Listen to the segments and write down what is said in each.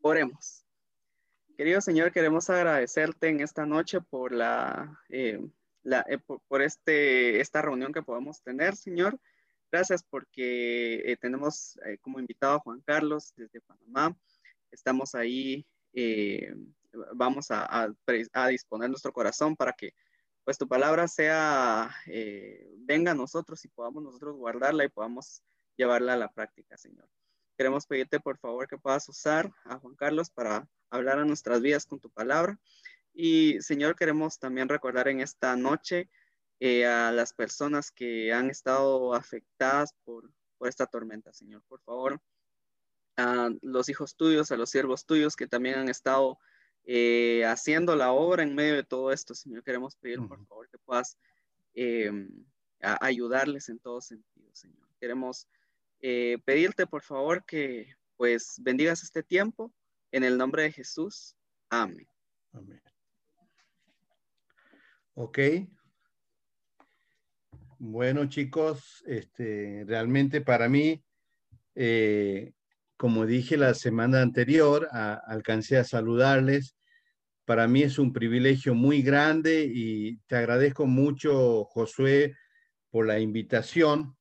oremos. Querido Señor, queremos agradecerte en esta noche por eh, eh, este, esta reunión que podemos tener, Señor. Gracias porque eh, tenemos como invitado a Juan Carlos desde Panamá. Estamos ahí, vamos a, a, disponer nuestro corazón para que pues tu palabra sea, venga a nosotros y podamos nosotros guardarla y podamos llevarla a la práctica, Señor. Queremos pedirte por favor que puedas usar a Juan Carlos para hablar a nuestras vidas con tu palabra. Y Señor, queremos también recordar en esta noche eh, a las personas que han estado afectadas por, por esta tormenta, Señor. Por favor, a los hijos tuyos, a los siervos tuyos que también han estado eh, haciendo la obra en medio de todo esto, Señor. Queremos pedir, por favor, que puedas eh, ayudarles en todo sentido, Señor. Queremos eh, pedirte por favor que pues bendigas este tiempo en el nombre de Jesús. Amén. Ok. Bueno, chicos, este, realmente para mí, eh, como dije la semana anterior, alcancé a saludarles. Para mí es un privilegio muy grande y te agradezco mucho, Josué, por la invitación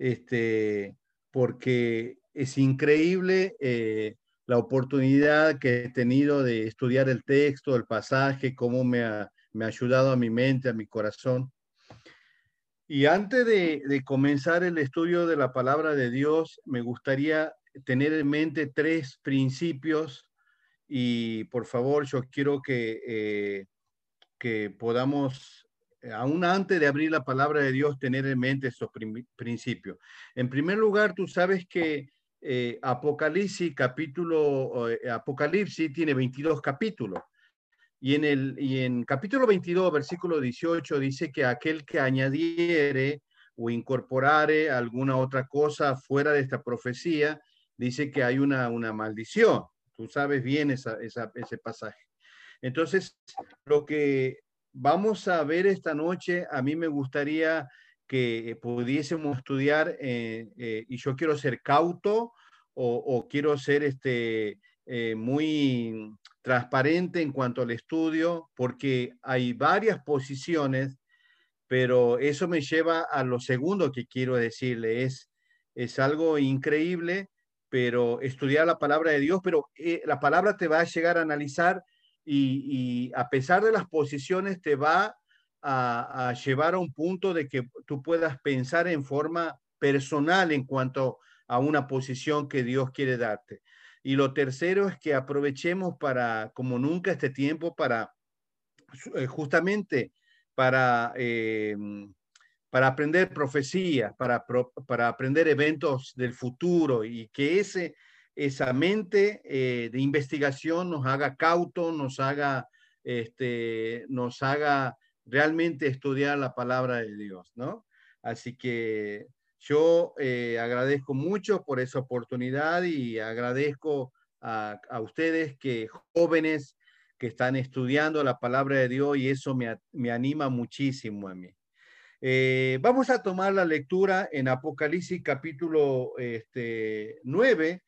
este, porque es increíble eh, la oportunidad que he tenido de estudiar el texto, el pasaje, cómo me ha, me ha ayudado a mi mente, a mi corazón. Y antes de, comenzar el estudio de la palabra de Dios, me gustaría tener en mente tres principios y por favor yo quiero que, eh, que podamos aún antes de abrir la palabra de Dios, tener en mente estos principios. En primer lugar, tú sabes que eh, Apocalipsis, capítulo, eh, Apocalipsis tiene 22 capítulos. Y en, el, y en capítulo 22, versículo 18, dice que aquel que añadiere o incorporare alguna otra cosa fuera de esta profecía, dice que hay una, una maldición. Tú sabes bien esa, ese pasaje. Entonces, lo que vamos a ver esta noche, a mí me gustaría que pudiésemos estudiar, eh, eh, y yo quiero ser cauto o, quiero ser este, eh, muy transparente en cuanto al estudio, porque hay varias posiciones, pero eso me lleva a lo segundo que quiero decirle, es, es algo increíble, pero estudiar la palabra de Dios, pero la palabra te va a llegar a analizar y, a pesar de las posiciones te va a, llevar a un punto de que tú puedas pensar en forma personal en cuanto a una posición que Dios quiere darte. Y lo tercero es que aprovechemos para, como nunca, este tiempo para eh, justamente para, eh, para aprender profecías, para, para aprender eventos del futuro y que ese esa mente eh, de investigación nos haga cauto, nos haga, este, nos haga realmente estudiar la palabra de Dios, ¿no? Así que yo eh, agradezco mucho por esa oportunidad y agradezco a, ustedes que jóvenes que están estudiando la palabra de Dios y eso me, anima muchísimo a mí. Eh, vamos a tomar la lectura en Apocalipsis capítulo este, 9,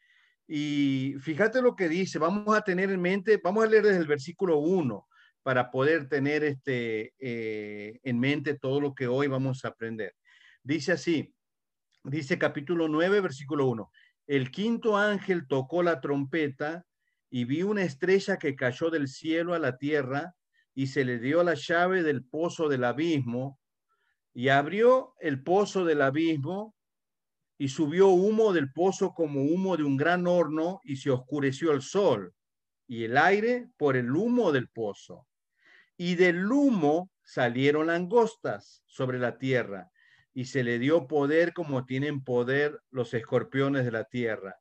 y fíjate lo que dice, vamos a tener en mente, vamos a leer desde el versículo 1 para poder tener este, eh, en mente todo lo que hoy vamos a aprender. Dice así, dice capítulo 9, versículo 1. El quinto ángel tocó la trompeta y vi una estrella que cayó del cielo a la tierra y se le dio la llave del pozo del abismo y abrió el pozo del abismo y subió humo del pozo como humo de un gran horno y se oscureció el sol y el aire por el humo del pozo. Y del humo salieron langostas sobre la tierra y se le dio poder como tienen poder los escorpiones de la tierra.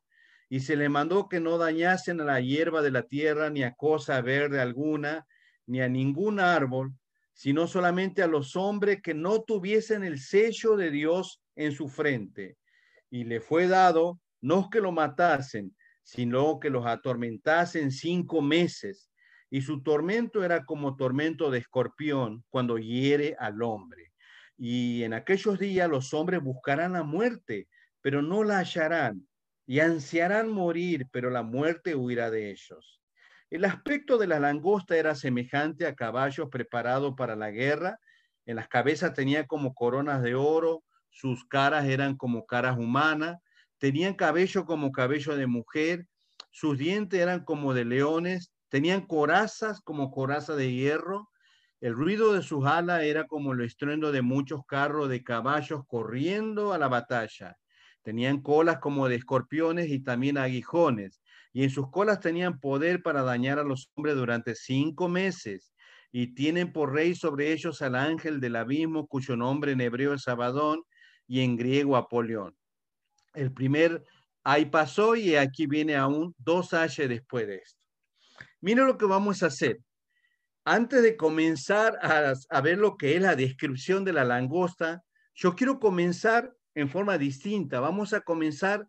Y se le mandó que no dañasen a la hierba de la tierra, ni a cosa verde alguna, ni a ningún árbol, sino solamente a los hombres que no tuviesen el sello de Dios en su frente y le fue dado no que lo matasen, sino que los atormentasen cinco meses. Y su tormento era como tormento de escorpión cuando hiere al hombre. Y en aquellos días los hombres buscarán la muerte, pero no la hallarán. y ansiarán morir, pero la muerte huirá de ellos. El aspecto de la langosta era semejante a caballos preparados para la guerra. En las cabezas tenía como coronas de oro, sus caras eran como caras humanas, tenían cabello como cabello de mujer, sus dientes eran como de leones, tenían corazas como coraza de hierro, el ruido de sus alas era como el estruendo de muchos carros de caballos corriendo a la batalla. Tenían colas como de escorpiones y también aguijones, y en sus colas tenían poder para dañar a los hombres durante cinco meses. Y tienen por rey sobre ellos al ángel del abismo, cuyo nombre en hebreo es Abadón y en griego Apolión. El primer ahí pasó y aquí viene aún dos años después de esto. Mira lo que vamos a hacer antes de comenzar a, ver lo que es la descripción de la langosta, yo quiero comenzar en forma distinta. Vamos a comenzar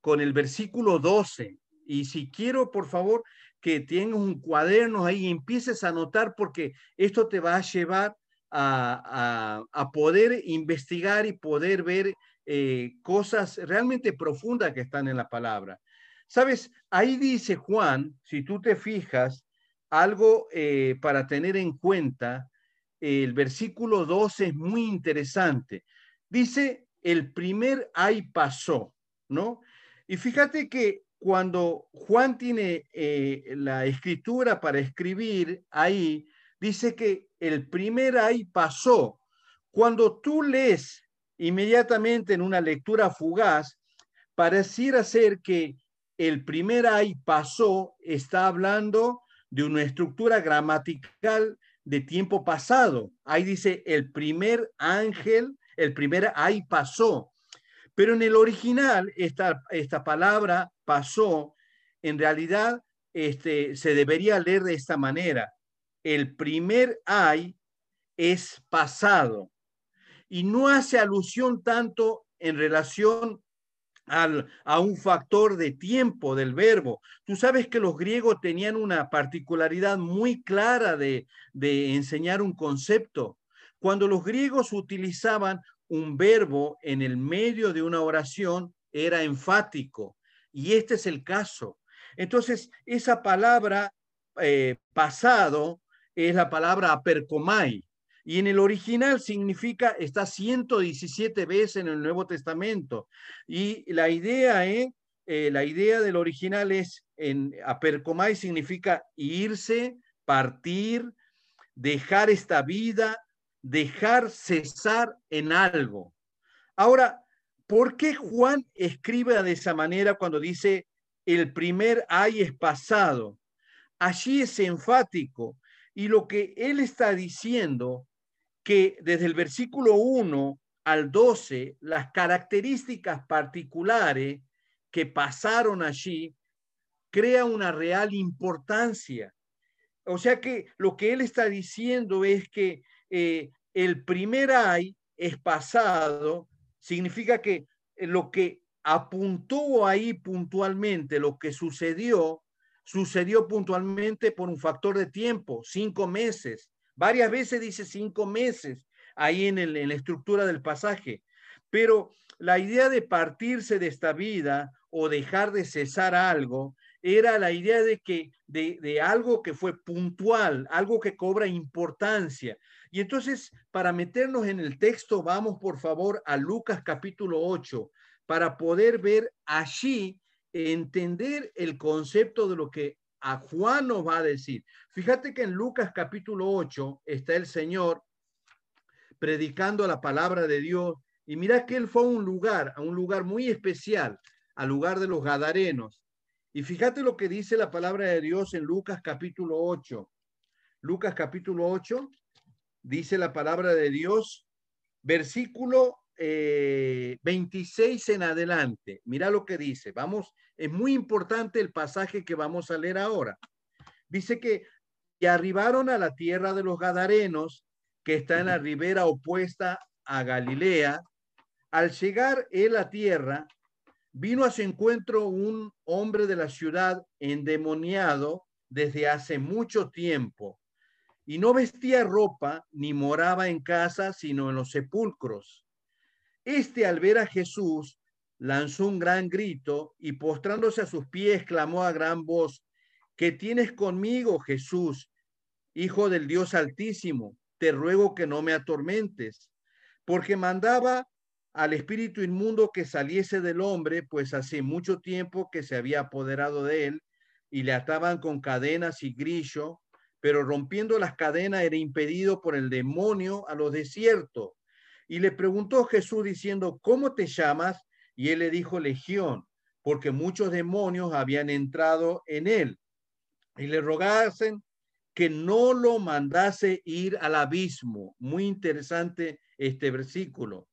con el versículo 12. Y si quiero, por favor, que tengas un cuaderno ahí y empieces a anotar porque esto te va a llevar a, poder investigar y poder ver eh, cosas realmente profundas que están en la palabra. Sabes, ahí dice Juan, si tú te fijas, algo eh, para tener en cuenta, el versículo 12 es muy interesante. Dice, el primer ay pasó, ¿no? Y fíjate que cuando Juan tiene eh, la escritura para escribir ahí, dice que el primer ay pasó. Cuando tú lees inmediatamente en una lectura fugaz, pareciera ser que el primer ay pasó está hablando de una estructura gramatical de tiempo pasado. Ahí dice el primer ángel, el primer ahí pasó. Pero en el original, esta, esta palabra pasó, en realidad este, se debería leer de esta manera. El primer ay es pasado y no hace alusión tanto en relación a un factor de tiempo del verbo. Tú sabes que los griegos tenían una particularidad muy clara de, de enseñar un concepto. Cuando los griegos utilizaban un verbo en el medio de una oración, era enfático. Y este es el caso. Entonces, esa palabra eh, pasado es la palabra apercomai, y en el original significa, está 117 veces en el Nuevo Testamento. Y la idea, ¿eh? eh la idea del original es, en apercomai significa irse, partir, dejar esta vida, dejar cesar en algo. Ahora, ¿por qué Juan escribe de esa manera cuando dice el primer ay es pasado? Allí es enfático y lo que él está diciendo que desde el versículo 1 al 12, las características particulares que pasaron allí crea una real importancia. O sea que lo que él está diciendo es que eh, el primer ay es pasado, significa que lo que apuntó ahí puntualmente, lo que sucedió, sucedió puntualmente por un factor de tiempo, cinco meses, Varias veces dice cinco meses ahí en, en la estructura del pasaje. Pero la idea de partirse de esta vida o dejar de cesar algo era la idea de que de, de, algo que fue puntual, algo que cobra importancia. Y entonces, para meternos en el texto, vamos por favor a Lucas capítulo 8, para poder ver allí, entender el concepto de lo que a Juan nos va a decir. Fíjate que en Lucas capítulo 8 está el Señor predicando la palabra de Dios y mira que él fue a un lugar, a un lugar muy especial, al lugar de los Gadarenos. Y fíjate lo que dice la palabra de Dios en Lucas capítulo 8. Lucas capítulo 8 dice la palabra de Dios, versículo 26 eh, en adelante. Mira lo que dice. Vamos, es muy importante el pasaje que vamos a leer ahora. Dice que y arribaron a la tierra de los Gadarenos, que está en la ribera opuesta a Galilea. Al llegar él a tierra, vino a su encuentro un hombre de la ciudad endemoniado desde hace mucho tiempo, y no vestía ropa ni moraba en casa, sino en los sepulcros este al ver a Jesús, lanzó un gran grito y postrándose a sus pies clamó a gran voz, ¿qué tienes conmigo, Jesús, Hijo del Dios Altísimo? Te ruego que no me atormentes, porque mandaba al espíritu inmundo que saliese del hombre, pues hace mucho tiempo que se había apoderado de él y le ataban con cadenas y grillo, pero rompiendo las cadenas era impedido por el demonio a los desiertos. Y le preguntó Jesús diciendo, ¿cómo te llamas? Y él le dijo, Legión, porque muchos demonios habían entrado en él. Y le rogasen que no lo mandase ir al abismo. Muy interesante este versículo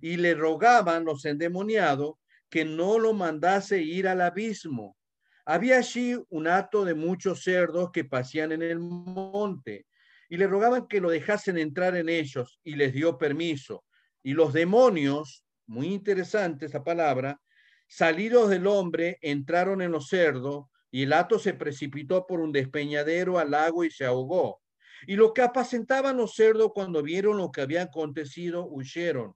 y le rogaban los endemoniados que no lo mandase ir al abismo. Había allí un hato de muchos cerdos que pasían en el monte y le rogaban que lo dejasen entrar en ellos y les dio permiso. Y los demonios, muy interesante esa palabra, salidos del hombre, entraron en los cerdos y el hato se precipitó por un despeñadero al lago y se ahogó. Y los que apacentaban los cerdos cuando vieron lo que había acontecido, huyeron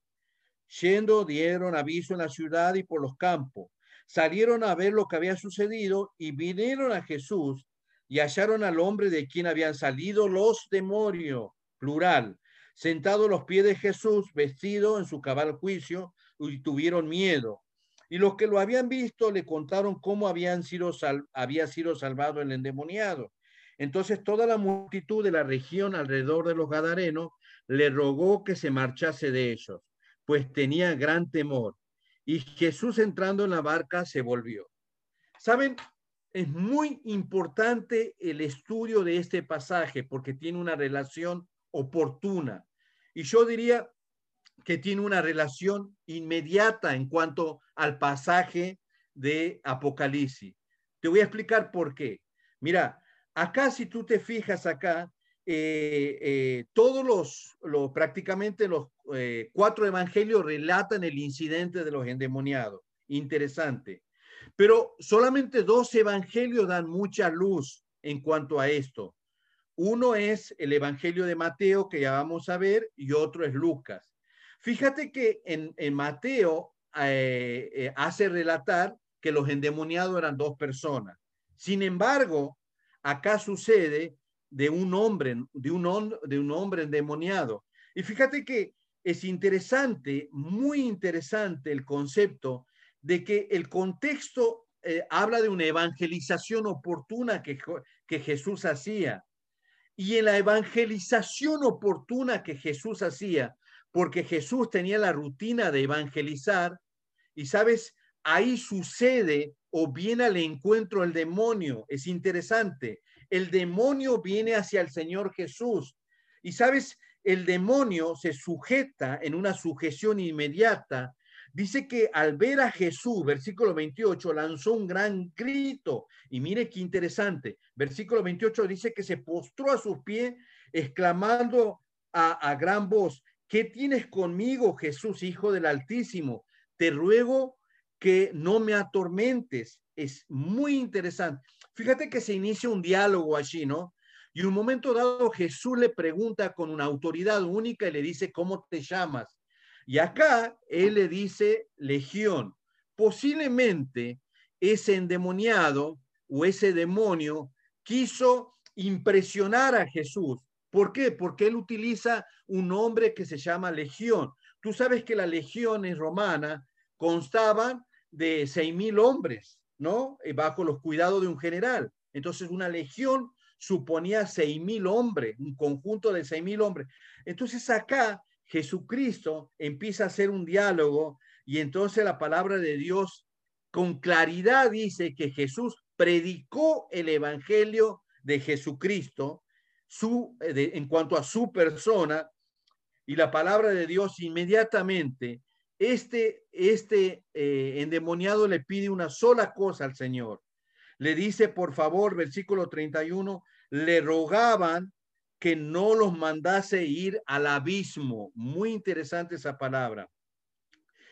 Yendo, dieron aviso en la ciudad y por los campos. Salieron a ver lo que había sucedido y vinieron a Jesús y hallaron al hombre de quien habían salido los demonios, plural, sentado a los pies de Jesús, vestido en su cabal juicio, y tuvieron miedo. Y los que lo habían visto le contaron cómo había sido salvado el endemoniado. Entonces toda la multitud de la región alrededor de los Gadarenos le rogó que se marchase de ellos pues tenía gran temor. Y Jesús entrando en la barca se volvió. Saben, es muy importante el estudio de este pasaje porque tiene una relación oportuna. Y yo diría que tiene una relación inmediata en cuanto al pasaje de Apocalipsis. Te voy a explicar por qué. Mira, acá si tú te fijas acá, eh, eh, todos los, prácticamente los eh, cuatro evangelios relatan el incidente de los endemoniados. Interesante. Pero solamente dos evangelios dan mucha luz en cuanto a esto. Uno es el evangelio de Mateo, que ya vamos a ver, y otro es Lucas. Fíjate que en, en Mateo hace relatar que los endemoniados eran dos personas. Sin embargo, acá sucede de un hombre, de un, de un hombre endemoniado. Y fíjate que es interesante, muy interesante el concepto de que el contexto eh, habla de una evangelización oportuna que, que Jesús hacía. Y en la evangelización oportuna que Jesús hacía, porque Jesús tenía la rutina de evangelizar, y sabes, ahí sucede o viene al encuentro el demonio. Es interesante el demonio viene hacia el Señor Jesús. Y sabes, el demonio se sujeta en una sujeción inmediata. Dice que al ver a Jesús, versículo 28, lanzó un gran grito. Y mire qué interesante. Versículo 28 dice que se postró a sus pies, exclamando a, a gran voz, ¿qué tienes conmigo, Jesús, Hijo del Altísimo? Te ruego que no me atormentes. Es muy interesante. Fíjate que se inicia un diálogo allí, ¿no? Y un momento dado Jesús le pregunta con una autoridad única y le dice, ¿cómo te llamas? Y acá él le dice legión. Posiblemente ese endemoniado o ese demonio quiso impresionar a Jesús. ¿Por qué? Porque él utiliza un nombre que se llama legión. Tú sabes que las legiones romanas constaban de seis mil hombres. ¿no? Eh, bajo los cuidados de un general. Entonces, una legión suponía seis mil hombres, un conjunto de seis mil hombres. Entonces, acá Jesucristo empieza a hacer un diálogo y entonces la palabra de Dios con claridad dice que Jesús predicó el evangelio de Jesucristo su, eh, en cuanto a su persona y la palabra de Dios inmediatamente este, este eh, endemoniado le pide una sola cosa al Señor. Le dice, por favor, versículo 31, le rogaban que no los mandase ir al abismo. Muy interesante esa palabra.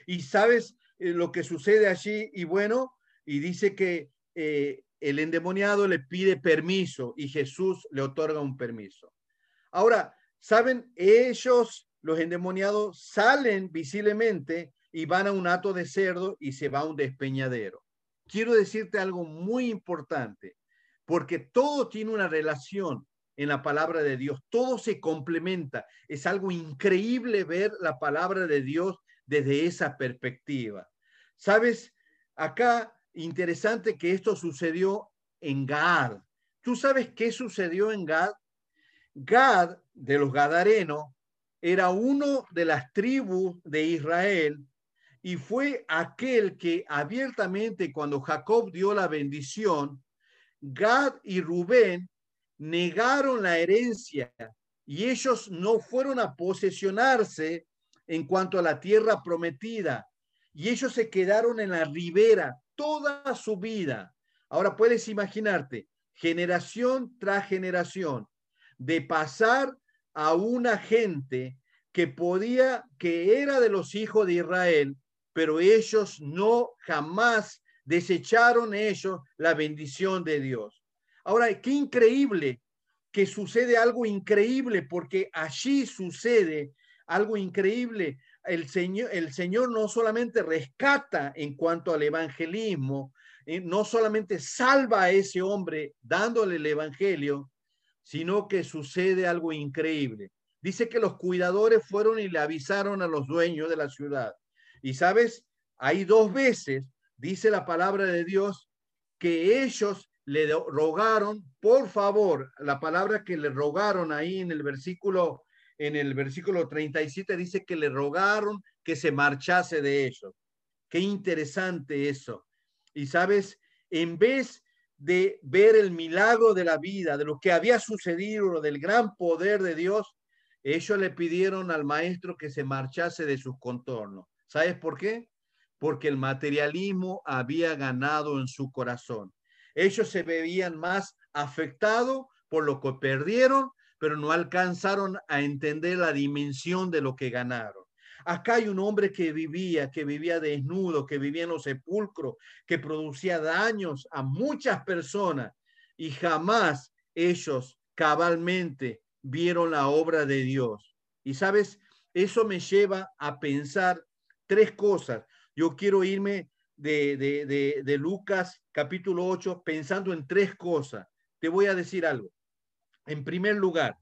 Y sabes eh, lo que sucede allí, y bueno, y dice que eh, el endemoniado le pide permiso y Jesús le otorga un permiso. Ahora, saben, ellos los endemoniados salen visiblemente y van a un hato de cerdo y se va a un despeñadero. Quiero decirte algo muy importante, porque todo tiene una relación en la palabra de Dios, todo se complementa. Es algo increíble ver la palabra de Dios desde esa perspectiva. Sabes, acá interesante que esto sucedió en Gad. ¿Tú sabes qué sucedió en Gad? Gad, de los Gadarenos, era uno de las tribus de Israel y fue aquel que abiertamente cuando Jacob dio la bendición, Gad y Rubén negaron la herencia y ellos no fueron a posesionarse en cuanto a la tierra prometida y ellos se quedaron en la ribera toda su vida. Ahora puedes imaginarte, generación tras generación, de pasar a una gente que podía, que era de los hijos de Israel, pero ellos no jamás desecharon ellos la bendición de Dios. Ahora, qué increíble que sucede algo increíble, porque allí sucede algo increíble. El Señor, el Señor no solamente rescata en cuanto al evangelismo, eh, no solamente salva a ese hombre dándole el evangelio, sino que sucede algo increíble. Dice que los cuidadores fueron y le avisaron a los dueños de la ciudad. Y sabes, hay dos veces, dice la palabra de Dios, que ellos le rogaron, por favor, la palabra que le rogaron ahí en el versículo en el versículo 37 dice que le rogaron que se marchase de ellos. Qué interesante eso. Y sabes, en vez de ver el milagro de la vida, de lo que había sucedido, del gran poder de Dios, ellos le pidieron al maestro que se marchase de sus contornos. ¿Sabes por qué? Porque el materialismo había ganado en su corazón. Ellos se veían más afectados por lo que perdieron, pero no alcanzaron a entender la dimensión de lo que ganaron. Acá hay un hombre que vivía, que vivía desnudo, que vivía en los sepulcros, que producía daños a muchas personas y jamás ellos cabalmente vieron la obra de Dios. Y sabes, eso me lleva a pensar tres cosas. Yo quiero irme de, de, de, Lucas capítulo 8 pensando en tres cosas. Te voy a decir algo. En primer lugar,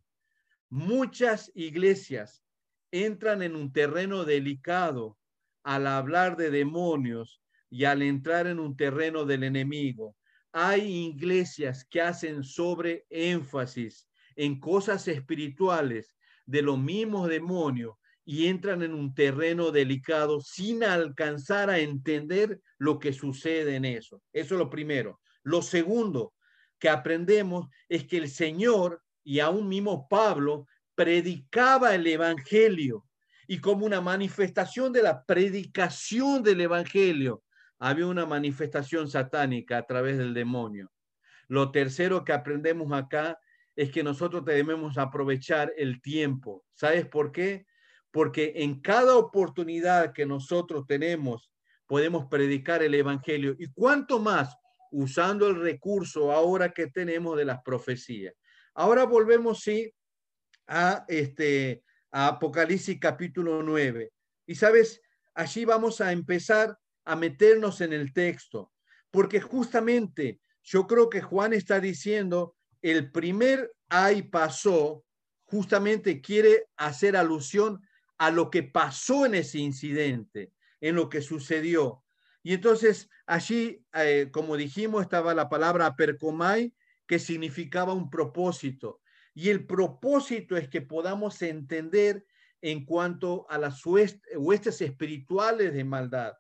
muchas iglesias entran en un terreno delicado al hablar de demonios y al entrar en un terreno del enemigo. Hay iglesias que hacen sobre énfasis en cosas espirituales de los mismos demonios y entran en un terreno delicado sin alcanzar a entender lo que sucede en eso. Eso es lo primero. Lo segundo que aprendemos es que el Señor y aún mismo Pablo predicaba el Evangelio y como una manifestación de la predicación del Evangelio, había una manifestación satánica a través del demonio. Lo tercero que aprendemos acá es que nosotros debemos aprovechar el tiempo. ¿Sabes por qué? Porque en cada oportunidad que nosotros tenemos, podemos predicar el Evangelio. Y cuánto más usando el recurso ahora que tenemos de las profecías. Ahora volvemos, sí, a, este, Apocalipsis capítulo 9. Y sabes, allí vamos a empezar a meternos en el texto, porque justamente yo creo que Juan está diciendo, el primer ay pasó, justamente quiere hacer alusión a lo que pasó en ese incidente, en lo que sucedió. Y entonces allí, eh, como dijimos, estaba la palabra percomai, que significaba un propósito. Y el propósito es que podamos entender en cuanto a las huestes espirituales de maldad.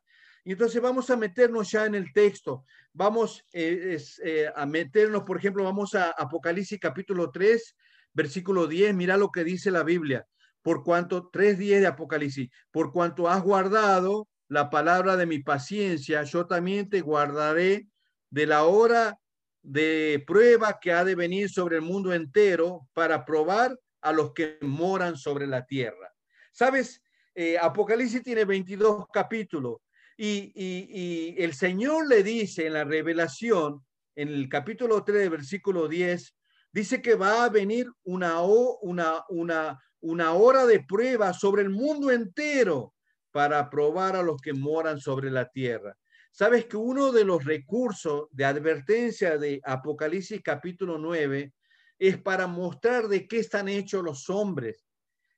Y entonces vamos a meternos ya en el texto. Vamos eh, eh, a meternos, por ejemplo, vamos a Apocalipsis capítulo 3, versículo 10. Mira lo que dice la Biblia. Por cuanto, 3.10 de Apocalipsis, por cuanto has guardado la palabra de mi paciencia, yo también te guardaré de la hora de prueba que ha de venir sobre el mundo entero para probar a los que moran sobre la tierra. Sabes, eh, Apocalipsis tiene 22 capítulos y, y, el Señor le dice en la revelación, en el capítulo 3, versículo 10, dice que va a venir una, una, una, una hora de prueba sobre el mundo entero para probar a los que moran sobre la tierra. Sabes que uno de los recursos de advertencia de Apocalipsis capítulo 9 es para mostrar de qué están hechos los hombres.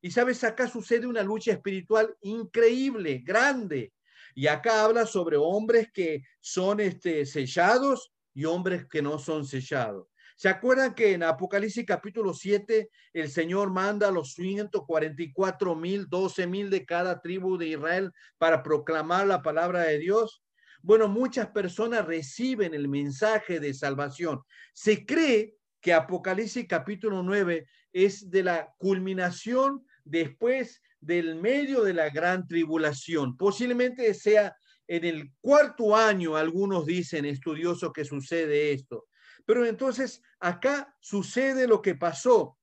Y sabes, acá sucede una lucha espiritual increíble, grande. Y acá habla sobre hombres que son este, sellados y hombres que no son sellados. ¿Se acuerdan que en Apocalipsis capítulo 7 el Señor manda a los 144 mil, 12 mil de cada tribu de Israel para proclamar la palabra de Dios? Bueno, muchas personas reciben el mensaje de salvación. Se cree que Apocalipsis capítulo 9 es de la culminación después del medio de la gran tribulación. Posiblemente sea en el cuarto año, algunos dicen estudiosos que sucede esto. Pero entonces acá sucede lo que pasó.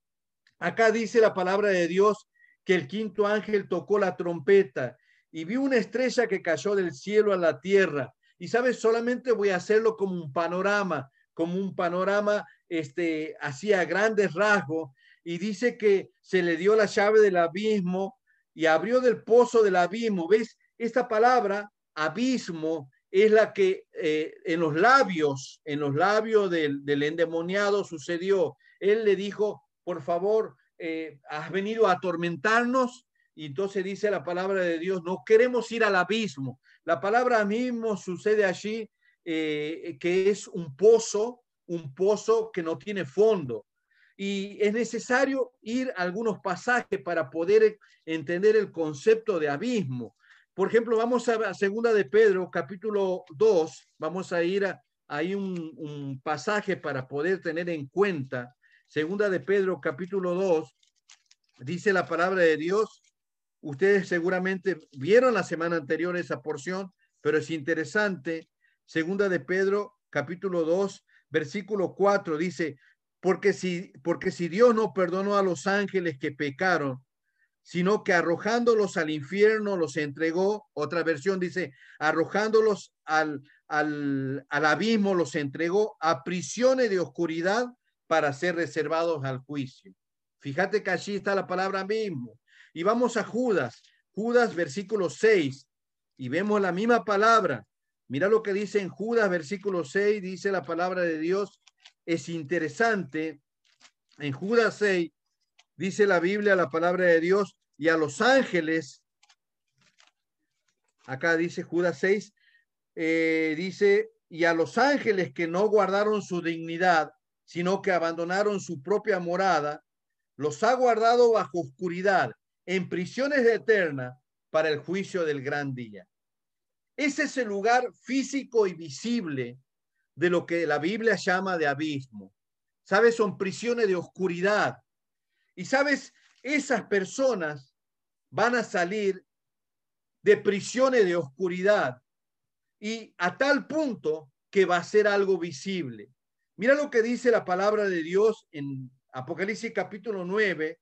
Acá dice la palabra de Dios que el quinto ángel tocó la trompeta y vi una estrella que cayó del cielo a la tierra. Y sabes, solamente voy a hacerlo como un panorama, como un panorama este, a grandes rasgos. Y dice que se le dio la llave del abismo y abrió del pozo del abismo. ¿Ves? Esta palabra, abismo, es la que eh, en los labios, en los labios del, endemoniado sucedió. Él le dijo, por favor, eh, has venido a atormentarnos. Y entonces dice la palabra de Dios, no queremos ir al abismo. La palabra mismo sucede allí, eh, que es un pozo, un pozo que no tiene fondo. Y es necesario ir algunos pasajes para poder entender el concepto de abismo. Por ejemplo, vamos a, segunda de Pedro, capítulo 2, vamos a ir a, un, un pasaje para poder tener en cuenta. Segunda de Pedro, capítulo 2, dice la palabra de Dios. Ustedes seguramente vieron la semana anterior esa porción, pero es interesante. Segunda de Pedro, capítulo 2, versículo 4, dice, porque si, porque si Dios no perdonó a los ángeles que pecaron, sino que arrojándolos al infierno los entregó. Otra versión dice, arrojándolos al, al, al abismo los entregó a prisiones de oscuridad para ser reservados al juicio. Fíjate que allí está la palabra mismo. Y vamos a Judas, Judas versículo 6, y vemos la misma palabra. Mira lo que dice en Judas versículo 6, dice la palabra de Dios. Es interesante. En Judas 6 dice la Biblia, la palabra de Dios, y a los ángeles, acá dice Judas 6, eh, dice, y a los ángeles que no guardaron su dignidad, sino que abandonaron su propia morada, los ha guardado bajo oscuridad, en prisiones eternas, para el juicio del gran día. Ese es el lugar físico y visible de lo que la Biblia llama de abismo. ¿Sabes? Son prisiones de oscuridad y sabes, esas personas van a salir de prisiones de oscuridad y a tal punto que va a ser algo visible. Mira lo que dice la palabra de Dios en Apocalipsis capítulo 9.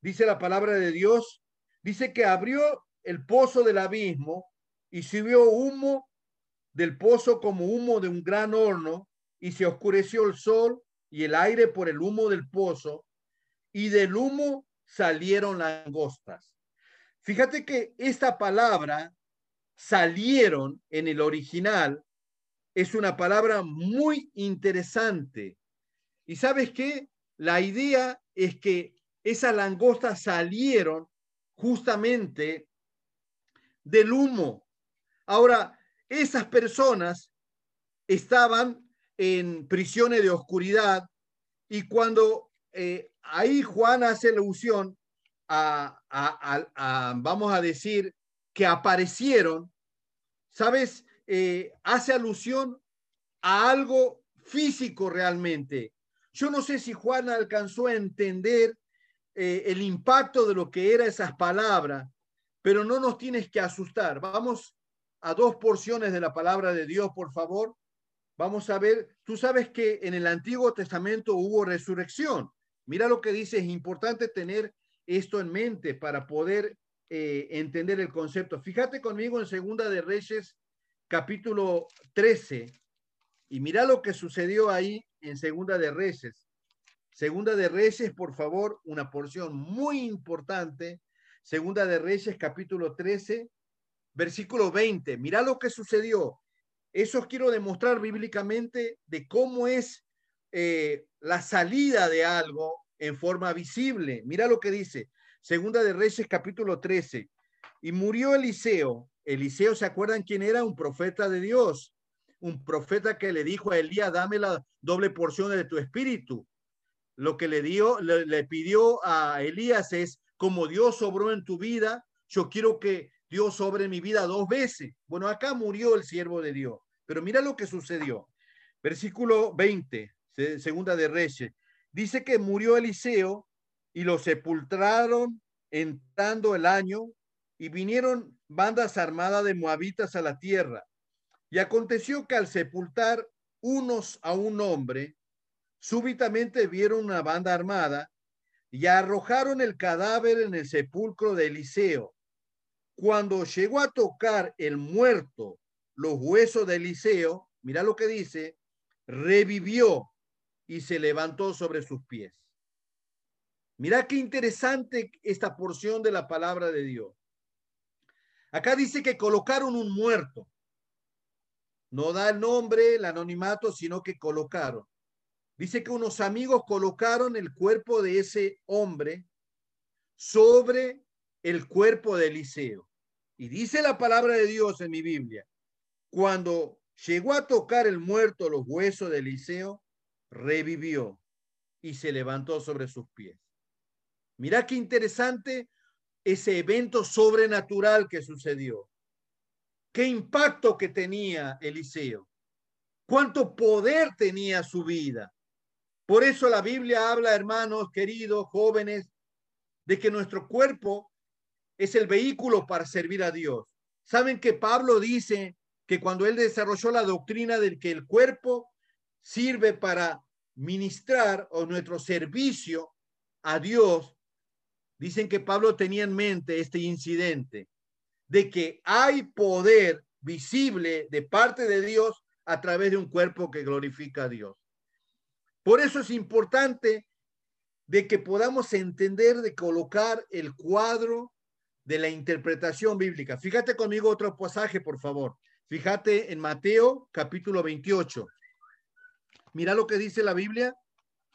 Dice la palabra de Dios, dice que abrió el pozo del abismo y subió humo del pozo como humo de un gran horno y se oscureció el sol y el aire por el humo del pozo y del humo salieron langostas. Fíjate que esta palabra salieron en el original es una palabra muy interesante. ¿Y sabes qué? La idea es que esas langostas salieron justamente del humo. Ahora, esas personas estaban en prisiones de oscuridad y cuando eh, ahí Juan hace alusión a, vamos a decir, que aparecieron, ¿sabes? Eh, hace alusión a algo físico realmente. Yo no sé si Juan alcanzó a entender eh, el impacto de lo que eran esas palabras, pero no nos tienes que asustar. Vamos a dos porciones de la palabra de Dios, por favor. Vamos a ver, tú sabes que en el Antiguo Testamento hubo resurrección. Mira lo que dice, es importante tener esto en mente para poder eh, entender el concepto. Fíjate conmigo en Segunda de Reyes, capítulo 13, y mira lo que sucedió ahí en Segunda de Reyes. Segunda de Reyes, por favor, una porción muy importante. Segunda de Reyes, capítulo 13, versículo 20. Mira lo que sucedió. Eso quiero demostrar bíblicamente de cómo es eh, la salida de algo en forma visible. Mira lo que dice. Segunda de Reyes capítulo 13. Y murió Eliseo. Eliseo, ¿se acuerdan quién era? Un profeta de Dios. Un profeta que le dijo a Elías, dame la doble porción de tu espíritu. Lo que le dio, le, pidió a Elías es, como Dios sobró en tu vida, yo quiero que Dios sobre mi vida dos veces. Bueno, acá murió el siervo de Dios. Pero mira lo que sucedió. Versículo 20, segunda de Reyes. Dice que murió Eliseo y lo sepultaron entrando el año y vinieron bandas armadas de moabitas a la tierra. Y aconteció que al sepultar unos a un hombre, súbitamente vieron una banda armada y arrojaron el cadáver en el sepulcro de Eliseo. Cuando llegó a tocar el muerto los huesos de Eliseo, mira lo que dice, revivió y se levantó sobre sus pies. Mira qué interesante esta porción de la palabra de Dios. Acá dice que colocaron un muerto. No da el nombre, el anonimato, sino que colocaron. Dice que unos amigos colocaron el cuerpo de ese hombre sobre el cuerpo de Eliseo. Y dice la palabra de Dios en mi Biblia, cuando llegó a tocar el muerto los huesos de Eliseo, revivió y se levantó sobre sus pies. Mira qué interesante ese evento sobrenatural que sucedió. Qué impacto que tenía Eliseo. Cuánto poder tenía su vida. Por eso la Biblia habla, hermanos, queridos, jóvenes, de que nuestro cuerpo es el vehículo para servir a Dios. Saben que Pablo dice que cuando él desarrolló la doctrina de que el cuerpo sirve para ministrar o nuestro servicio a Dios, dicen que Pablo tenía en mente este incidente de que hay poder visible de parte de Dios a través de un cuerpo que glorifica a Dios. Por eso es importante de que podamos entender de colocar el cuadro de la interpretación bíblica. Fíjate conmigo otro pasaje, por favor. Fíjate en Mateo capítulo 28. Mira lo que dice la Biblia,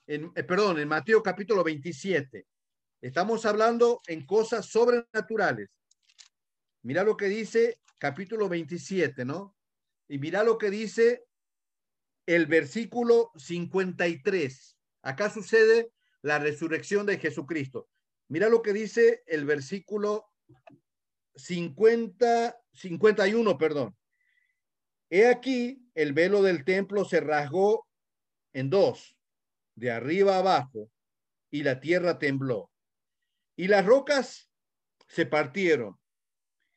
en, eh, perdón, en Mateo capítulo 27. Estamos hablando en cosas sobrenaturales. Mira lo que dice capítulo 27, ¿no? Y mira lo que dice el versículo 53. Acá sucede la resurrección de Jesucristo. Mira lo que dice el versículo 50, 51, perdón. He aquí, el velo del templo se rasgó en dos, de arriba abajo, y la tierra tembló. Y las rocas se partieron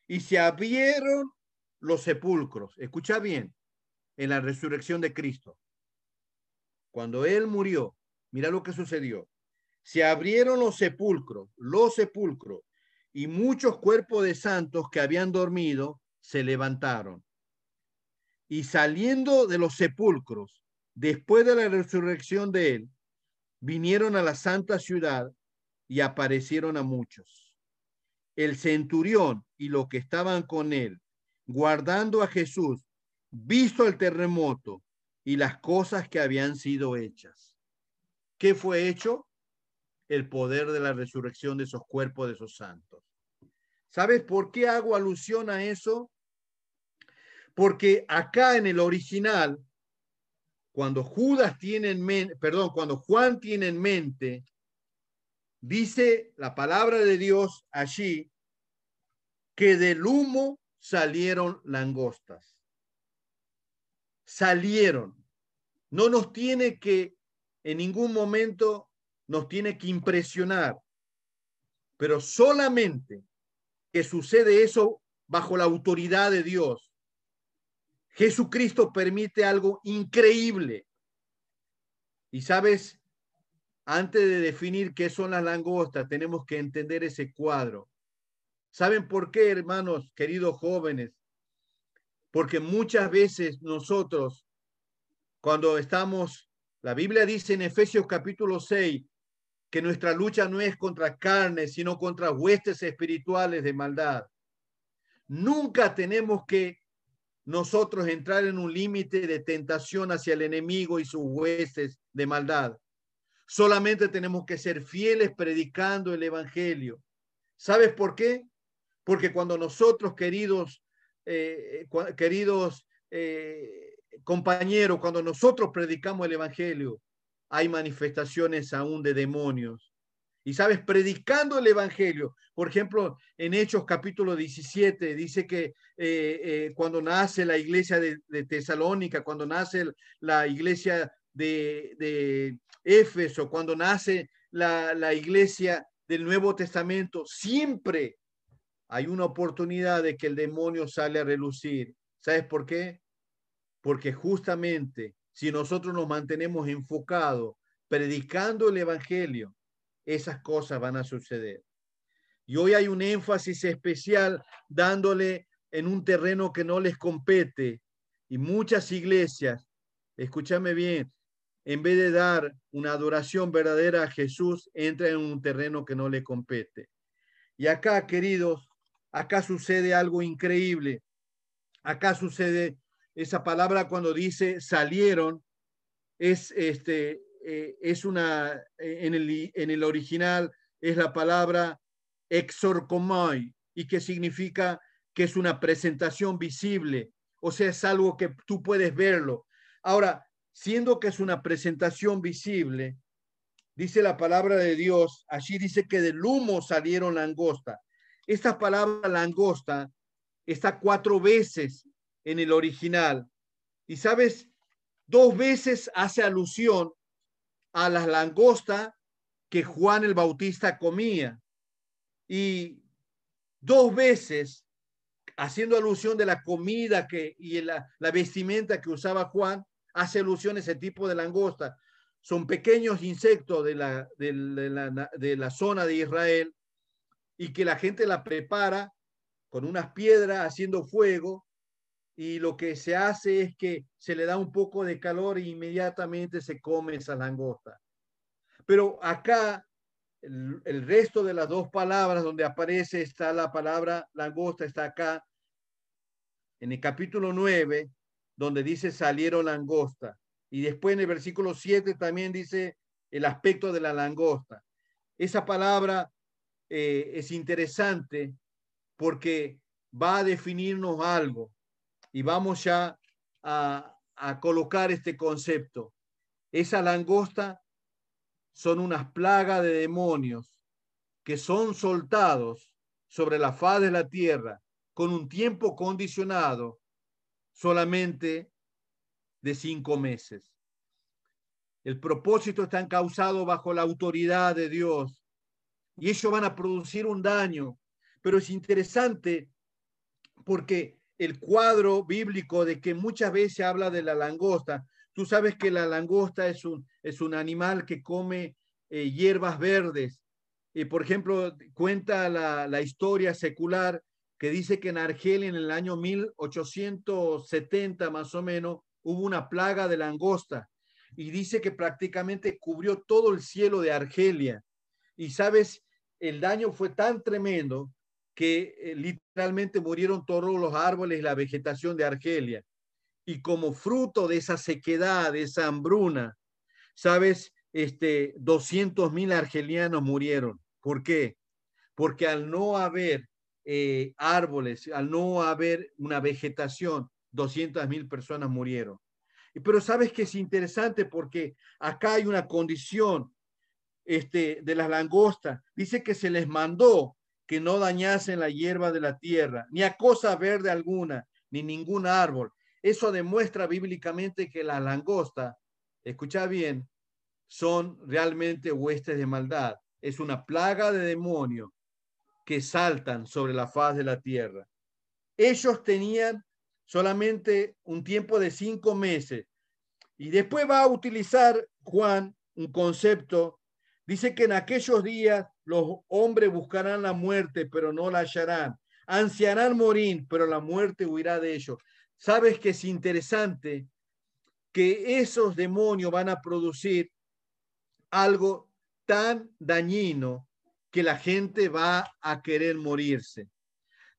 y se abrieron los sepulcros. Escucha bien, en la resurrección de Cristo. Cuando Él murió, mira lo que sucedió. Se abrieron los sepulcros, los sepulcros, y muchos cuerpos de santos que habían dormido se levantaron. Y saliendo de los sepulcros, después de la resurrección de él, vinieron a la santa ciudad y aparecieron a muchos. El centurión y los que estaban con él, guardando a Jesús, visto el terremoto y las cosas que habían sido hechas. ¿Qué fue hecho? El poder de la resurrección de esos cuerpos de esos santos. ¿Sabes por qué hago alusión a eso? Porque acá en el original cuando Judas tiene en mente, perdón, cuando Juan tiene en mente, dice la palabra de Dios allí que del humo salieron langostas. Salieron. No nos tiene que, en ningún momento, nos tiene que impresionar, pero solamente que sucede eso bajo la autoridad de Dios Jesucristo permite algo increíble. Y sabes, antes de definir qué son las langostas, tenemos que entender ese cuadro. ¿Saben por qué, hermanos, queridos jóvenes? Porque muchas veces nosotros, cuando estamos, la Biblia dice en Efesios capítulo 6, que nuestra lucha no es contra carne, sino contra huestes espirituales de maldad. Nunca tenemos que nosotros entrar en un límite de tentación hacia el enemigo y sus huestes de maldad. Solamente tenemos que ser fieles predicando el Evangelio. ¿Sabes por qué? Porque cuando nosotros, queridos, eh, queridos eh, compañeros, cuando nosotros predicamos el Evangelio, hay manifestaciones aún de demonios. Y sabes, predicando el Evangelio, por ejemplo, en Hechos capítulo 17, dice que eh, eh, cuando nace la iglesia de, Tesalónica, cuando nace la iglesia de, de Éfeso, cuando nace la, iglesia del Nuevo Testamento, siempre hay una oportunidad de que el demonio sale a relucir. ¿Sabes por qué? Porque justamente si nosotros nos mantenemos enfocados, predicando el Evangelio, esas cosas van a suceder. Y hoy hay un énfasis especial dándole en un terreno que no les compete. Y muchas iglesias, escúchame bien, en vez de dar una adoración verdadera a Jesús, entra en un terreno que no le compete. Y acá, queridos, acá sucede algo increíble. Acá sucede esa palabra cuando dice salieron, es este, eh, es una, eh, en el, en el original es la palabra exorcomai y que significa que es una presentación visible, o sea, es algo que tú puedes verlo. Ahora, siendo que es una presentación visible, dice la palabra de Dios, allí dice que del humo salieron langosta. Esta palabra langosta está cuatro veces en el original. Y sabes, dos veces hace alusión a las langostas que Juan el Bautista comía. Y dos veces, haciendo alusión de la comida que, y la, la vestimenta que usaba Juan, hace alusión a ese tipo de langosta. Son pequeños insectos de la, de, la, de la zona de Israel y que la gente la prepara con unas piedras haciendo fuego y lo que se hace es que se le da un poco de calor e inmediatamente se come esa langosta. Pero acá, el, resto de las dos palabras donde aparece está la palabra langosta, está acá en el capítulo 9, donde dice salieron langosta. Y después en el versículo 7 también dice el aspecto de la langosta. Esa palabra eh, es interesante porque va a definirnos algo y vamos ya a, colocar este concepto. Esa langosta son unas plagas de demonios que son soltados sobre la faz de la tierra con un tiempo condicionado solamente de cinco meses. El propósito está causado bajo la autoridad de Dios y ellos van a producir un daño. Pero es interesante porque el cuadro bíblico de que muchas veces habla de la langosta. Tú sabes que la langosta es un, es un animal que come eh, hierbas verdes. y por ejemplo, cuenta la, la, historia secular que dice que en Argelia en el año 1870 más o menos hubo una plaga de langosta y dice que prácticamente cubrió todo el cielo de Argelia. Y sabes, el daño fue tan tremendo que eh, literalmente murieron todos los árboles y la vegetación de Argelia. Y como fruto de esa sequedad, de esa hambruna, sabes, este, 200 mil argelianos murieron. ¿Por qué? Porque al no haber eh, árboles, al no haber una vegetación, 200 mil personas murieron. Pero sabes que es interesante porque acá hay una condición este, de las langostas. Dice que se les mandó que no dañasen la hierba de la tierra, ni a cosa verde alguna, ni ningún árbol. Eso demuestra bíblicamente que la langosta, escucha bien, son realmente huestes de maldad. Es una plaga de demonio que saltan sobre la faz de la tierra. Ellos tenían solamente un tiempo de cinco meses. Y después va a utilizar Juan un concepto. Dice que en aquellos días los hombres buscarán la muerte, pero no la hallarán. Ansiarán morir, pero la muerte huirá de ellos. Sabes que es interesante que esos demonios van a producir algo tan dañino que la gente va a querer morirse.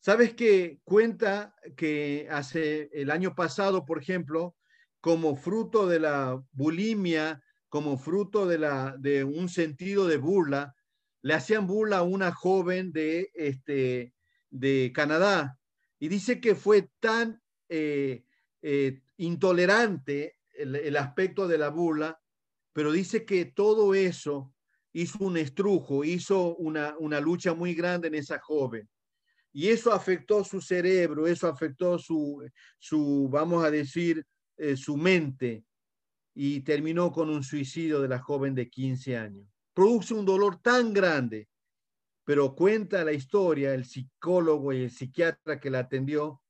¿Sabes que cuenta que hace el año pasado, por ejemplo, como fruto de la bulimia, como fruto de, la, de un sentido de burla, le hacían burla a una joven de, este, de Canadá. Y dice que fue tan eh, eh, intolerante el, aspecto de la burla, pero dice que todo eso hizo un estrujo, hizo una, una lucha muy grande en esa joven. Y eso afectó su cerebro, eso afectó su, su vamos a decir, eh, su mente y terminó con un suicidio de la joven de 15 años. Produce un dolor tan grande, pero cuenta la historia, el psicólogo y el psiquiatra que la atendió,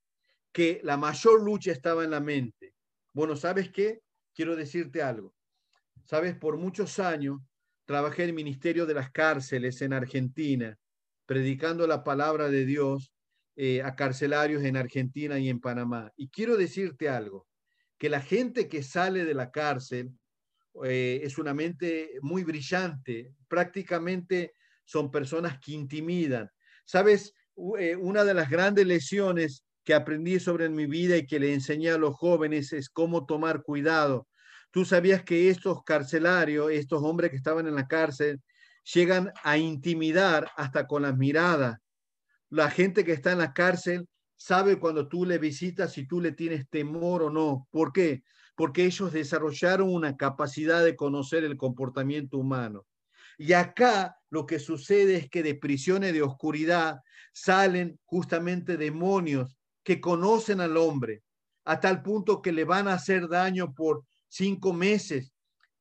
que la mayor lucha estaba en la mente. Bueno, ¿sabes qué? Quiero decirte algo. Sabes, por muchos años trabajé en el Ministerio de las Cárceles en Argentina predicando la palabra de Dios eh, a carcelarios en Argentina y en Panamá. Y quiero decirte algo, que la gente que sale de la cárcel eh, es una mente muy brillante, prácticamente son personas que intimidan. Sabes, eh, una de las grandes lecciones que aprendí sobre mi vida y que le enseñé a los jóvenes es cómo tomar cuidado. Tú sabías que estos carcelarios, estos hombres que estaban en la cárcel, llegan a intimidar hasta con las miradas. La gente que está en la cárcel sabe cuando tú le visitas si tú le tienes temor o no. ¿Por qué? Porque ellos desarrollaron una capacidad de conocer el comportamiento humano. Y acá lo que sucede es que de prisiones de oscuridad salen justamente demonios que conocen al hombre a tal punto que le van a hacer daño por cinco meses,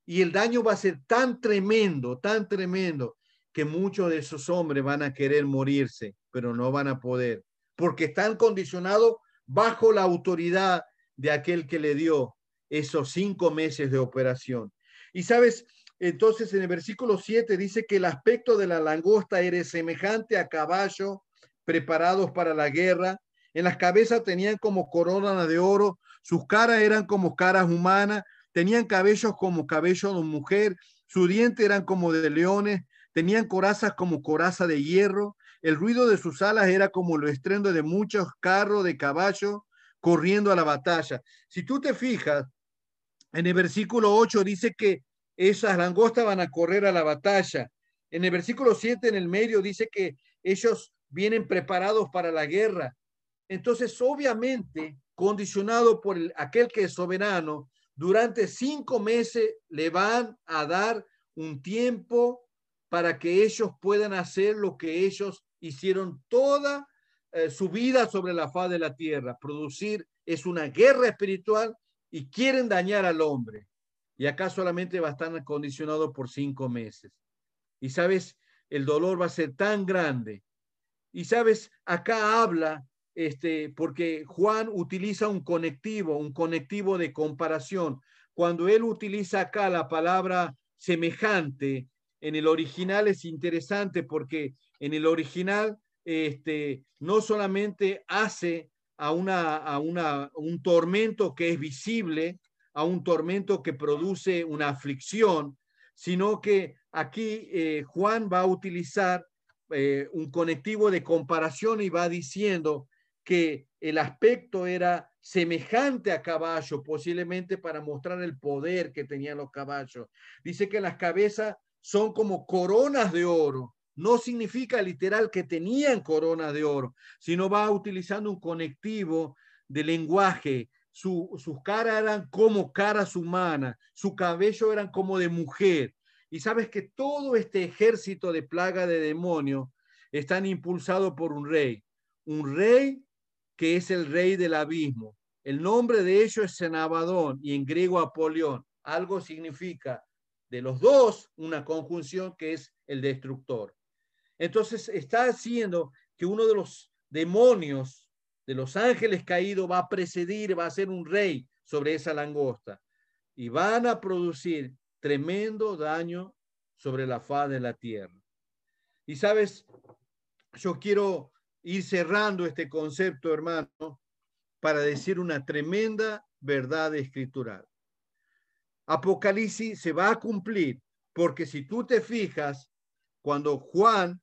y el daño va a ser tan tremendo, tan tremendo, que muchos de esos hombres van a querer morirse, pero no van a poder, porque están condicionados bajo la autoridad de aquel que le dio esos cinco meses de operación. Y sabes, entonces en el versículo 7 dice que el aspecto de la langosta era semejante a caballo preparados para la guerra. En las cabezas tenían como corona de oro, sus caras eran como caras humanas, tenían cabellos como cabello de mujer, su diente eran como de leones, tenían corazas como coraza de hierro, el ruido de sus alas era como el estruendo de muchos carros de caballo corriendo a la batalla. Si tú te fijas, en el versículo 8 dice que esas langostas van a correr a la batalla. En el versículo 7, en el medio, dice que ellos vienen preparados para la guerra. Entonces, obviamente, condicionado por aquel que es soberano, durante cinco meses le van a dar un tiempo para que ellos puedan hacer lo que ellos hicieron toda eh, su vida sobre la faz de la tierra. Producir es una guerra espiritual y quieren dañar al hombre. Y acá solamente va a estar acondicionado por cinco meses. Y sabes, el dolor va a ser tan grande. Y sabes, acá habla este, porque Juan utiliza un conectivo, un conectivo de comparación. Cuando él utiliza acá la palabra semejante, en el original es interesante porque en el original este, no solamente hace a, una, a una, un tormento que es visible, a un tormento que produce una aflicción, sino que aquí eh, Juan va a utilizar eh, un conectivo de comparación y va diciendo que el aspecto era semejante a caballo, posiblemente para mostrar el poder que tenían los caballos. Dice que las cabezas son como coronas de oro. No significa literal que tenían coronas de oro, sino va utilizando un conectivo de lenguaje. sus caras eran como caras humanas, su cabello eran como de mujer. Y sabes que todo este ejército de plaga de demonios están impulsados por un rey. Un rey que es el rey del abismo. El nombre de ellos es Senabadón y en griego Apolión. Algo significa de los dos una conjunción que es el destructor. Entonces está haciendo que uno de los demonios, de los ángeles caídos, va a precedir, va a ser un rey sobre esa langosta y van a producir tremendo daño sobre la faz de la tierra. Y sabes, yo quiero ir cerrando este concepto, hermano, para decir una tremenda verdad escritural. Apocalipsis se va a cumplir porque si tú te fijas, cuando Juan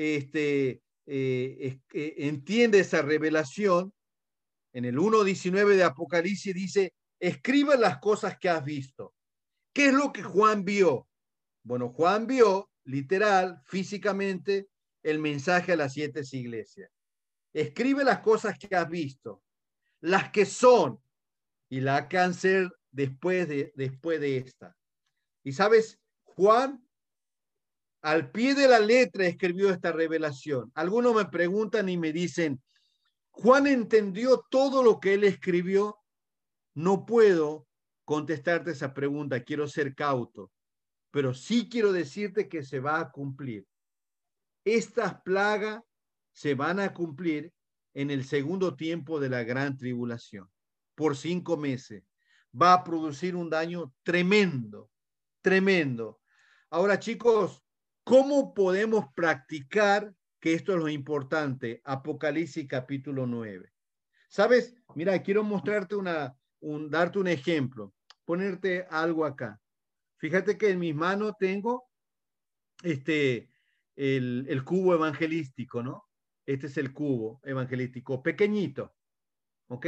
este, eh, entiende esa revelación, en el 1.19 de Apocalipsis dice, escribe las cosas que has visto. ¿Qué es lo que Juan vio? Bueno, Juan vio literal, físicamente, el mensaje a las siete iglesias. Escribe las cosas que has visto, las que son y la ser después de, después de esta. Y sabes, Juan al pie de la letra escribió esta revelación. Algunos me preguntan y me dicen, Juan entendió todo lo que él escribió. No puedo contestarte esa pregunta, quiero ser cauto, pero sí quiero decirte que se va a cumplir. Estas plagas se van a cumplir en el segundo tiempo de la gran tribulación, por cinco meses. Va a producir un daño tremendo, tremendo. Ahora, chicos, ¿cómo podemos practicar que esto es lo importante? Apocalipsis capítulo 9. ¿Sabes? Mira, quiero mostrarte una, un, darte un ejemplo, ponerte algo acá. Fíjate que en mis manos tengo este, el, el cubo evangelístico, ¿no? Este es el cubo evangelístico, pequeñito. ¿Ok?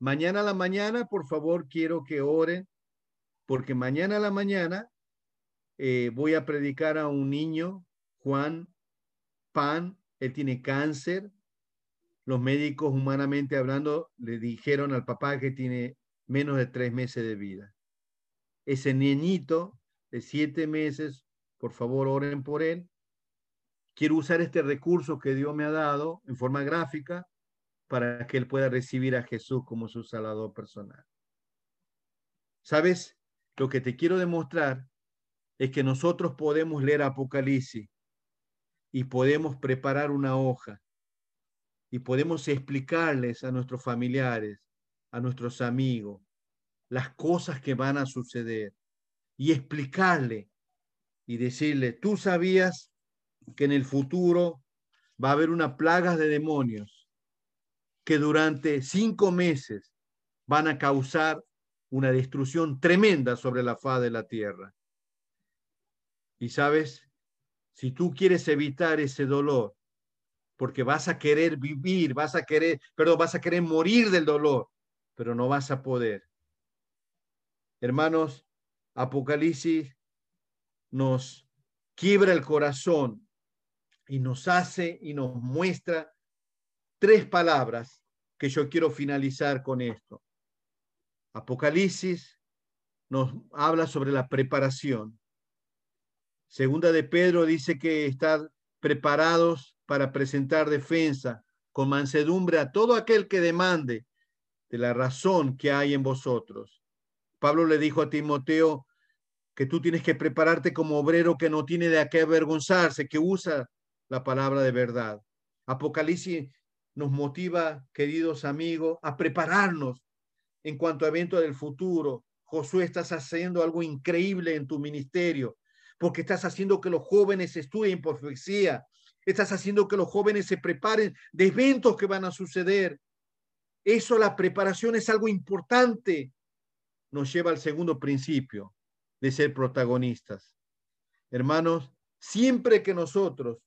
Mañana a la mañana, por favor, quiero que oren, porque mañana a la mañana eh, voy a predicar a un niño, Juan Pan, él tiene cáncer. Los médicos, humanamente hablando, le dijeron al papá que tiene menos de tres meses de vida. Ese niñito de siete meses, por favor, oren por él quiero usar este recurso que Dios me ha dado en forma gráfica para que él pueda recibir a Jesús como su salvador personal. ¿Sabes? Lo que te quiero demostrar es que nosotros podemos leer Apocalipsis y podemos preparar una hoja y podemos explicarles a nuestros familiares, a nuestros amigos, las cosas que van a suceder y explicarle y decirle, tú sabías que en el futuro va a haber una plaga de demonios que durante cinco meses van a causar una destrucción tremenda sobre la faz de la tierra. Y sabes, si tú quieres evitar ese dolor, porque vas a querer vivir, vas a querer, perdón, vas a querer morir del dolor, pero no vas a poder. Hermanos, Apocalipsis nos quiebra el corazón y nos hace y nos muestra tres palabras que yo quiero finalizar con esto. Apocalipsis nos habla sobre la preparación. Segunda de Pedro dice que están preparados para presentar defensa con mansedumbre a todo aquel que demande de la razón que hay en vosotros. Pablo le dijo a Timoteo que tú tienes que prepararte como obrero que no tiene de qué avergonzarse, que usa la palabra de verdad. Apocalipsis nos motiva, queridos amigos, a prepararnos en cuanto a eventos del futuro. Josué, estás haciendo algo increíble en tu ministerio, porque estás haciendo que los jóvenes estudien profecía, estás haciendo que los jóvenes se preparen de eventos que van a suceder. Eso, la preparación es algo importante. Nos lleva al segundo principio de ser protagonistas. Hermanos, siempre que nosotros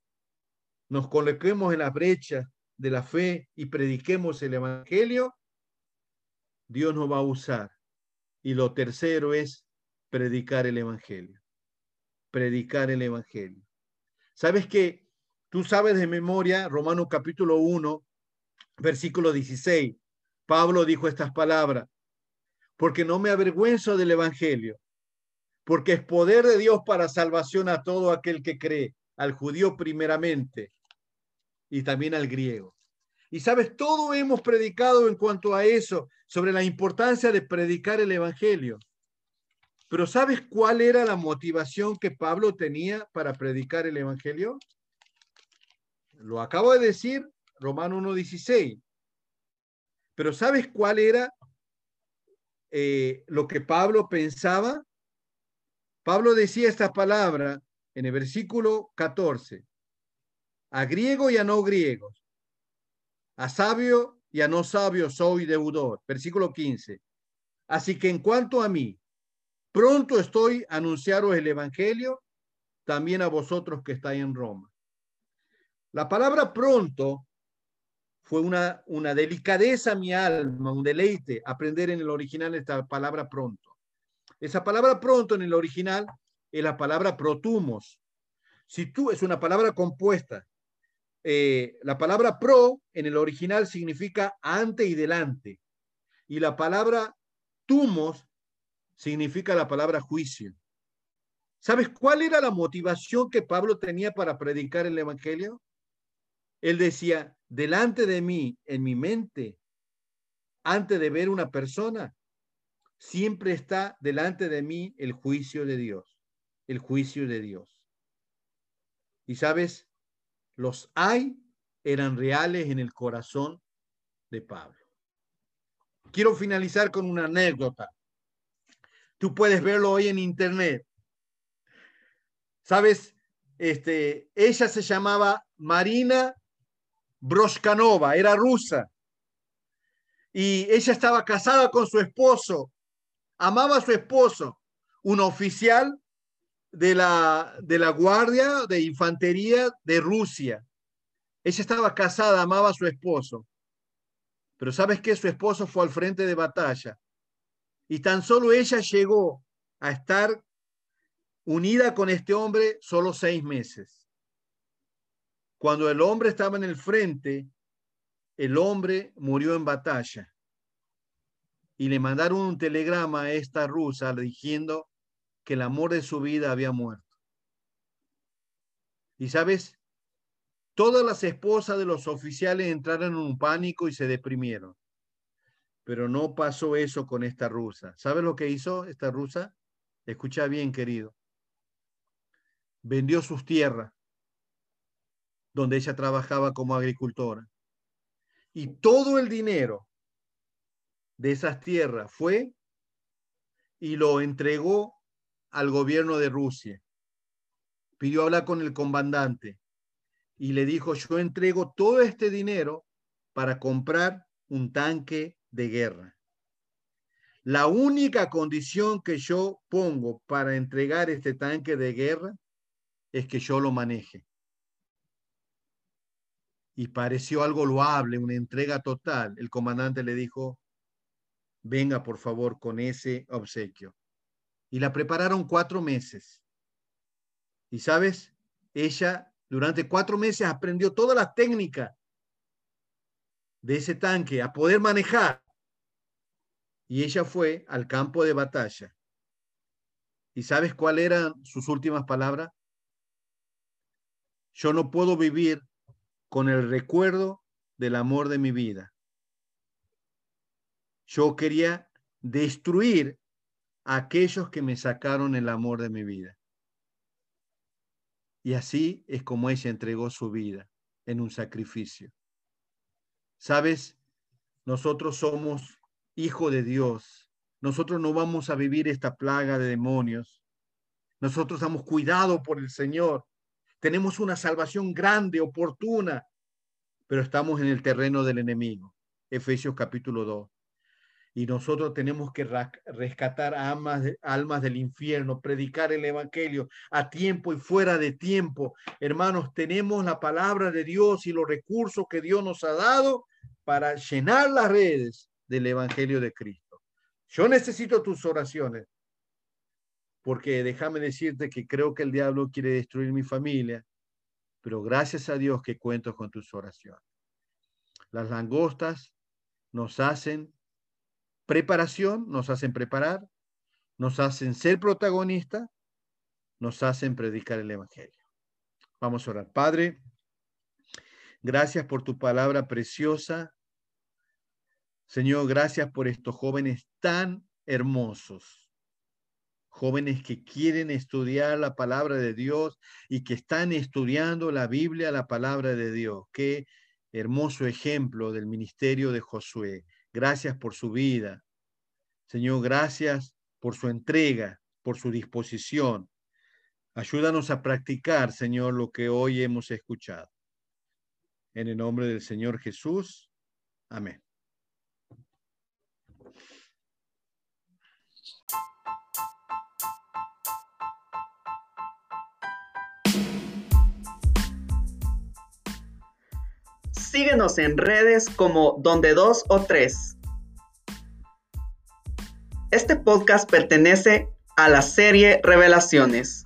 nos coloquemos en la brecha de la fe y prediquemos el Evangelio, Dios nos va a usar. Y lo tercero es predicar el Evangelio. Predicar el Evangelio. ¿Sabes que Tú sabes de memoria Romano capítulo 1, versículo 16. Pablo dijo estas palabras, porque no me avergüenzo del Evangelio, porque es poder de Dios para salvación a todo aquel que cree, al judío primeramente y también al griego. Y sabes, todo hemos predicado en cuanto a eso, sobre la importancia de predicar el Evangelio. Pero ¿sabes cuál era la motivación que Pablo tenía para predicar el Evangelio? Lo acabo de decir, Romano 1.16. Pero ¿sabes cuál era eh, lo que Pablo pensaba? Pablo decía esta palabra en el versículo 14 a griego y a no griegos, a sabio y a no sabio soy deudor. Versículo 15. Así que en cuanto a mí, pronto estoy a anunciaros el Evangelio también a vosotros que estáis en Roma. La palabra pronto fue una, una delicadeza a mi alma, un deleite aprender en el original esta palabra pronto. Esa palabra pronto en el original es la palabra protumos. Si tú es una palabra compuesta, eh, la palabra pro en el original significa ante y delante. Y la palabra tumos significa la palabra juicio. ¿Sabes cuál era la motivación que Pablo tenía para predicar el Evangelio? Él decía, delante de mí, en mi mente, antes de ver una persona, siempre está delante de mí el juicio de Dios, el juicio de Dios. Y sabes, los hay eran reales en el corazón de Pablo. Quiero finalizar con una anécdota. Tú puedes verlo hoy en internet. Sabes, este, ella se llamaba Marina Broshkanova, era rusa. Y ella estaba casada con su esposo, amaba a su esposo, un oficial de la, de la Guardia de Infantería de Rusia. Ella estaba casada, amaba a su esposo. Pero ¿sabes qué? Su esposo fue al frente de batalla. Y tan solo ella llegó a estar unida con este hombre solo seis meses. Cuando el hombre estaba en el frente, el hombre murió en batalla. Y le mandaron un telegrama a esta rusa diciendo que el amor de su vida había muerto. Y sabes, todas las esposas de los oficiales entraron en un pánico y se deprimieron. Pero no pasó eso con esta rusa. ¿Sabes lo que hizo esta rusa? Escucha bien, querido. Vendió sus tierras donde ella trabajaba como agricultora. Y todo el dinero de esas tierras fue y lo entregó al gobierno de Rusia. Pidió hablar con el comandante y le dijo, yo entrego todo este dinero para comprar un tanque de guerra. La única condición que yo pongo para entregar este tanque de guerra es que yo lo maneje y pareció algo loable, una entrega total, el comandante le dijo, venga por favor con ese obsequio. Y la prepararon cuatro meses. Y sabes, ella durante cuatro meses aprendió toda la técnica de ese tanque a poder manejar. Y ella fue al campo de batalla. ¿Y sabes cuáles eran sus últimas palabras? Yo no puedo vivir con el recuerdo del amor de mi vida. Yo quería destruir a aquellos que me sacaron el amor de mi vida. Y así es como ella entregó su vida en un sacrificio. Sabes, nosotros somos hijos de Dios. Nosotros no vamos a vivir esta plaga de demonios. Nosotros estamos cuidados por el Señor. Tenemos una salvación grande, oportuna, pero estamos en el terreno del enemigo. Efesios capítulo 2. Y nosotros tenemos que rescatar almas, almas del infierno, predicar el Evangelio a tiempo y fuera de tiempo. Hermanos, tenemos la palabra de Dios y los recursos que Dios nos ha dado para llenar las redes del Evangelio de Cristo. Yo necesito tus oraciones porque déjame decirte que creo que el diablo quiere destruir mi familia, pero gracias a Dios que cuento con tus oraciones. Las langostas nos hacen preparación, nos hacen preparar, nos hacen ser protagonistas, nos hacen predicar el Evangelio. Vamos a orar. Padre, gracias por tu palabra preciosa. Señor, gracias por estos jóvenes tan hermosos jóvenes que quieren estudiar la palabra de Dios y que están estudiando la Biblia, la palabra de Dios. Qué hermoso ejemplo del ministerio de Josué. Gracias por su vida. Señor, gracias por su entrega, por su disposición. Ayúdanos a practicar, Señor, lo que hoy hemos escuchado. En el nombre del Señor Jesús. Amén. Síguenos en redes como Donde Dos o Tres. Este podcast pertenece a la serie Revelaciones.